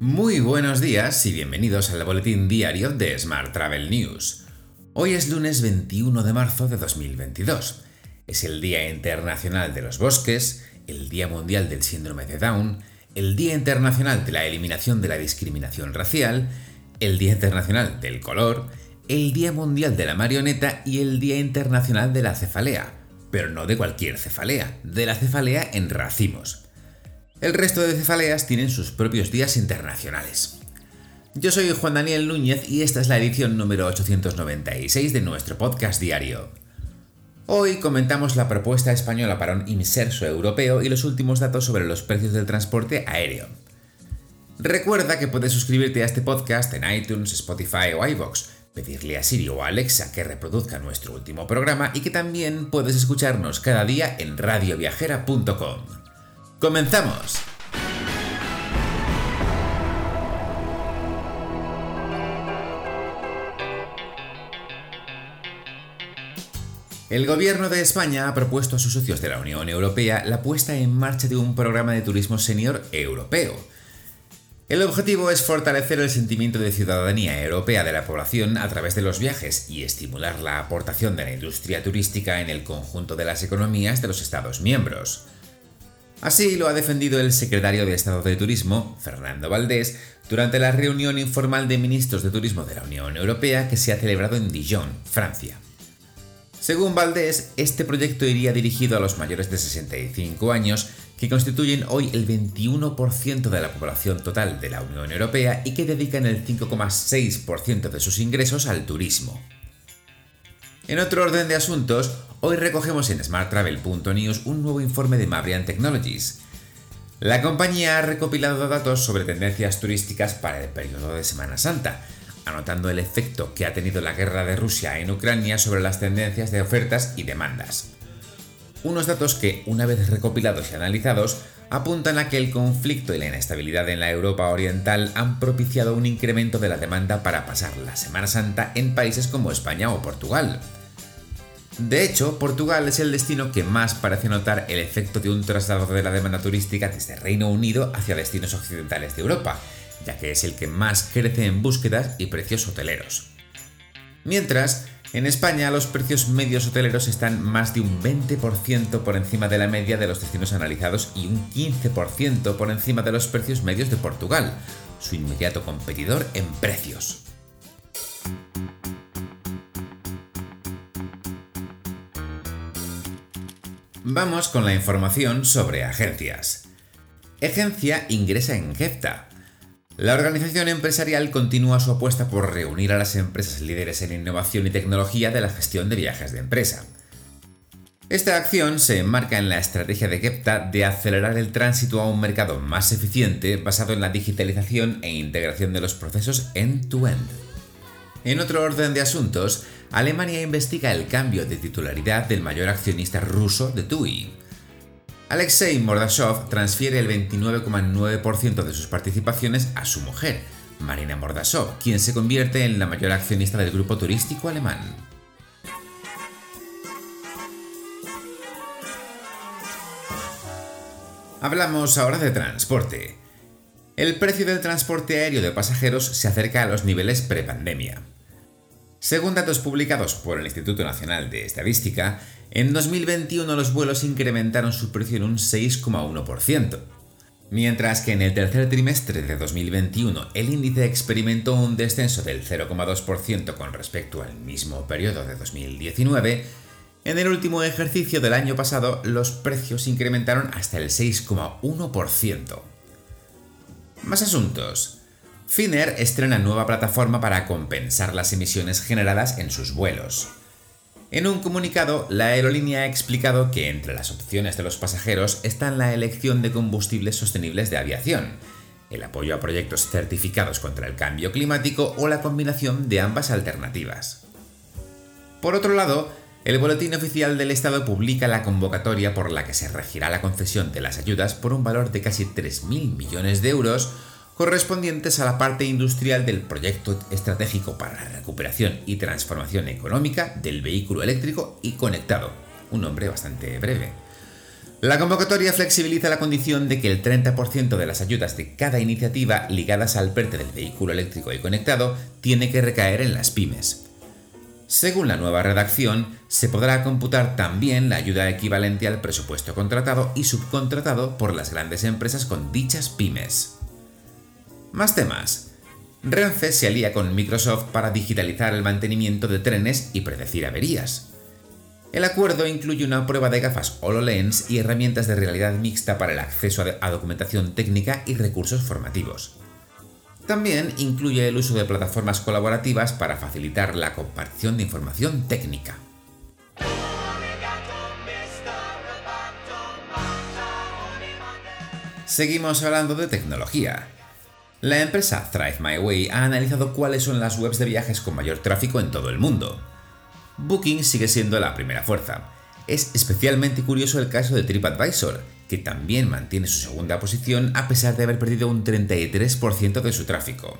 Muy buenos días y bienvenidos al boletín diario de Smart Travel News. Hoy es lunes 21 de marzo de 2022. Es el Día Internacional de los Bosques, el Día Mundial del Síndrome de Down, el Día Internacional de la Eliminación de la Discriminación Racial, el Día Internacional del Color, el Día Mundial de la Marioneta y el Día Internacional de la Cefalea, pero no de cualquier cefalea, de la cefalea en racimos. El resto de cefaleas tienen sus propios días internacionales. Yo soy Juan Daniel Núñez y esta es la edición número 896 de nuestro podcast diario. Hoy comentamos la propuesta española para un inserso europeo y los últimos datos sobre los precios del transporte aéreo. Recuerda que puedes suscribirte a este podcast en iTunes, Spotify o iVoox, pedirle a Siri o a Alexa que reproduzca nuestro último programa y que también puedes escucharnos cada día en radioviajera.com. ¡Comenzamos! El Gobierno de España ha propuesto a sus socios de la Unión Europea la puesta en marcha de un programa de turismo senior europeo. El objetivo es fortalecer el sentimiento de ciudadanía europea de la población a través de los viajes y estimular la aportación de la industria turística en el conjunto de las economías de los Estados miembros. Así lo ha defendido el secretario de Estado de Turismo, Fernando Valdés, durante la reunión informal de ministros de Turismo de la Unión Europea que se ha celebrado en Dijon, Francia. Según Valdés, este proyecto iría dirigido a los mayores de 65 años, que constituyen hoy el 21% de la población total de la Unión Europea y que dedican el 5,6% de sus ingresos al turismo. En otro orden de asuntos, hoy recogemos en smarttravel.news un nuevo informe de Mabrian Technologies. La compañía ha recopilado datos sobre tendencias turísticas para el periodo de Semana Santa, anotando el efecto que ha tenido la guerra de Rusia en Ucrania sobre las tendencias de ofertas y demandas. Unos datos que, una vez recopilados y analizados, apuntan a que el conflicto y la inestabilidad en la Europa oriental han propiciado un incremento de la demanda para pasar la Semana Santa en países como España o Portugal. De hecho, Portugal es el destino que más parece notar el efecto de un traslado de la demanda turística desde Reino Unido hacia destinos occidentales de Europa, ya que es el que más crece en búsquedas y precios hoteleros. Mientras, en España los precios medios hoteleros están más de un 20% por encima de la media de los destinos analizados y un 15% por encima de los precios medios de Portugal, su inmediato competidor en precios. Vamos con la información sobre agencias. Agencia ingresa en GEFTA. La organización empresarial continúa su apuesta por reunir a las empresas líderes en innovación y tecnología de la gestión de viajes de empresa. Esta acción se enmarca en la estrategia de GEPTA de acelerar el tránsito a un mercado más eficiente basado en la digitalización e integración de los procesos end-to-end. En otro orden de asuntos, Alemania investiga el cambio de titularidad del mayor accionista ruso de TUI. Alexei Mordashov transfiere el 29,9% de sus participaciones a su mujer, Marina Mordashov, quien se convierte en la mayor accionista del grupo turístico alemán. Hablamos ahora de transporte. El precio del transporte aéreo de pasajeros se acerca a los niveles prepandemia. Según datos publicados por el Instituto Nacional de Estadística, en 2021 los vuelos incrementaron su precio en un 6,1%, mientras que en el tercer trimestre de 2021 el índice experimentó un descenso del 0,2% con respecto al mismo periodo de 2019, en el último ejercicio del año pasado los precios incrementaron hasta el 6,1%. Más asuntos. Finnair estrena nueva plataforma para compensar las emisiones generadas en sus vuelos. En un comunicado, la aerolínea ha explicado que entre las opciones de los pasajeros están la elección de combustibles sostenibles de aviación, el apoyo a proyectos certificados contra el cambio climático o la combinación de ambas alternativas. Por otro lado, el Boletín Oficial del Estado publica la convocatoria por la que se regirá la concesión de las ayudas por un valor de casi 3.000 millones de euros correspondientes a la parte industrial del proyecto estratégico para la recuperación y transformación económica del vehículo eléctrico y conectado, un nombre bastante breve. La convocatoria flexibiliza la condición de que el 30% de las ayudas de cada iniciativa ligadas al PERTE del vehículo eléctrico y conectado tiene que recaer en las pymes. Según la nueva redacción, se podrá computar también la ayuda equivalente al presupuesto contratado y subcontratado por las grandes empresas con dichas pymes. Más temas. Renfe se alía con Microsoft para digitalizar el mantenimiento de trenes y predecir averías. El acuerdo incluye una prueba de gafas HoloLens y herramientas de realidad mixta para el acceso a documentación técnica y recursos formativos. También incluye el uso de plataformas colaborativas para facilitar la compartición de información técnica. Seguimos hablando de tecnología. La empresa Thrive My Way ha analizado cuáles son las webs de viajes con mayor tráfico en todo el mundo. Booking sigue siendo la primera fuerza. Es especialmente curioso el caso de TripAdvisor, que también mantiene su segunda posición a pesar de haber perdido un 33% de su tráfico.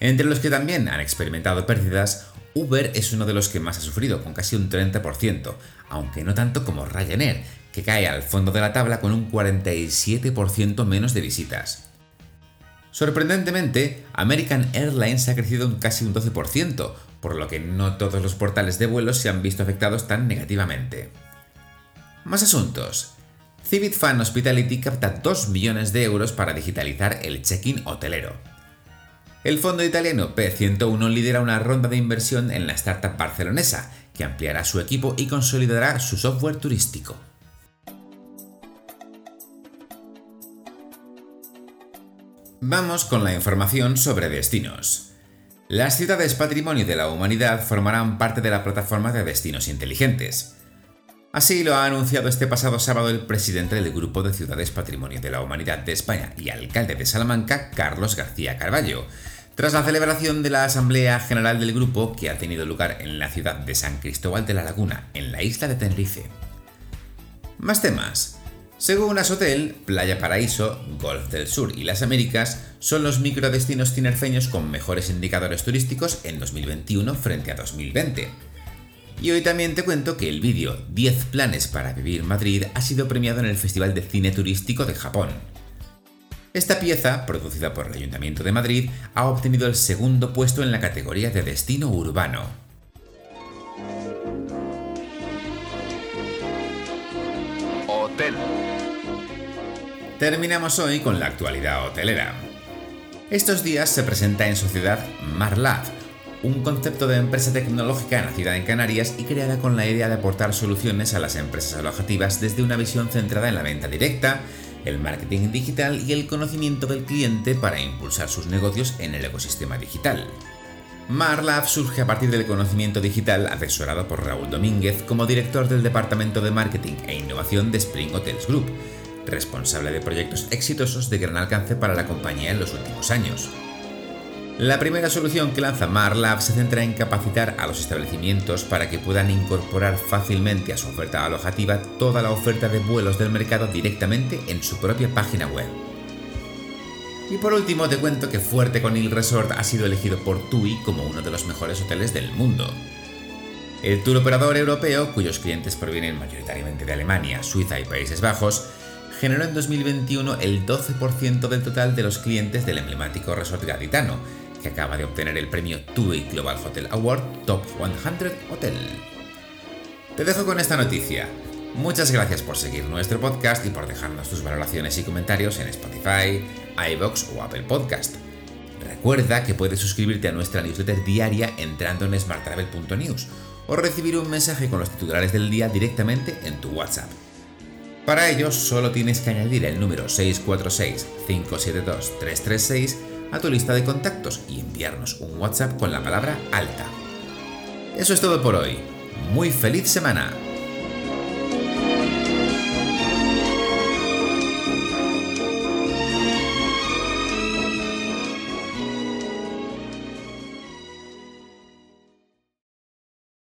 Entre los que también han experimentado pérdidas, Uber es uno de los que más ha sufrido, con casi un 30%, aunque no tanto como Ryanair, que cae al fondo de la tabla con un 47% menos de visitas. Sorprendentemente, American Airlines ha crecido en casi un 12%, por lo que no todos los portales de vuelos se han visto afectados tan negativamente. Más asuntos. Civit Fan Hospitality capta 2 millones de euros para digitalizar el check-in hotelero. El fondo italiano P101 lidera una ronda de inversión en la startup barcelonesa, que ampliará su equipo y consolidará su software turístico. Vamos con la información sobre destinos. Las ciudades patrimonio de la humanidad formarán parte de la plataforma de destinos inteligentes. Así lo ha anunciado este pasado sábado el presidente del Grupo de Ciudades Patrimonio de la Humanidad de España y alcalde de Salamanca, Carlos García Carballo, tras la celebración de la Asamblea General del Grupo que ha tenido lugar en la ciudad de San Cristóbal de la Laguna, en la isla de Tenerife. Más temas. Según Asotel, Playa Paraíso, Golf del Sur y las Américas son los microdestinos tinerfeños con mejores indicadores turísticos en 2021 frente a 2020 y hoy también te cuento que el vídeo 10 planes para vivir Madrid ha sido premiado en el Festival de Cine Turístico de Japón. Esta pieza, producida por el Ayuntamiento de Madrid, ha obtenido el segundo puesto en la categoría de destino urbano. Terminamos hoy con la actualidad hotelera. Estos días se presenta en sociedad Marlab, un concepto de empresa tecnológica nacida en Canarias y creada con la idea de aportar soluciones a las empresas alojativas desde una visión centrada en la venta directa, el marketing digital y el conocimiento del cliente para impulsar sus negocios en el ecosistema digital. Marlab surge a partir del conocimiento digital asesorado por Raúl Domínguez como director del Departamento de Marketing e Innovación de Spring Hotels Group, responsable de proyectos exitosos de gran alcance para la compañía en los últimos años. La primera solución que lanza MarLab se centra en capacitar a los establecimientos para que puedan incorporar fácilmente a su oferta alojativa toda la oferta de vuelos del mercado directamente en su propia página web. Y por último te cuento que Fuerte Conil Resort ha sido elegido por TUI como uno de los mejores hoteles del mundo. El tour operador europeo, cuyos clientes provienen mayoritariamente de Alemania, Suiza y Países Bajos, generó en 2021 el 12% del total de los clientes del emblemático resort gaditano, que acaba de obtener el premio TUI Global Hotel Award Top 100 Hotel. Te dejo con esta noticia. Muchas gracias por seguir nuestro podcast y por dejarnos tus valoraciones y comentarios en Spotify, iBox o Apple Podcast. Recuerda que puedes suscribirte a nuestra newsletter diaria entrando en smarttravel.news o recibir un mensaje con los titulares del día directamente en tu WhatsApp. Para ello solo tienes que añadir el número 646-572-336 a tu lista de contactos y enviarnos un WhatsApp con la palabra alta. Eso es todo por hoy. Muy feliz semana.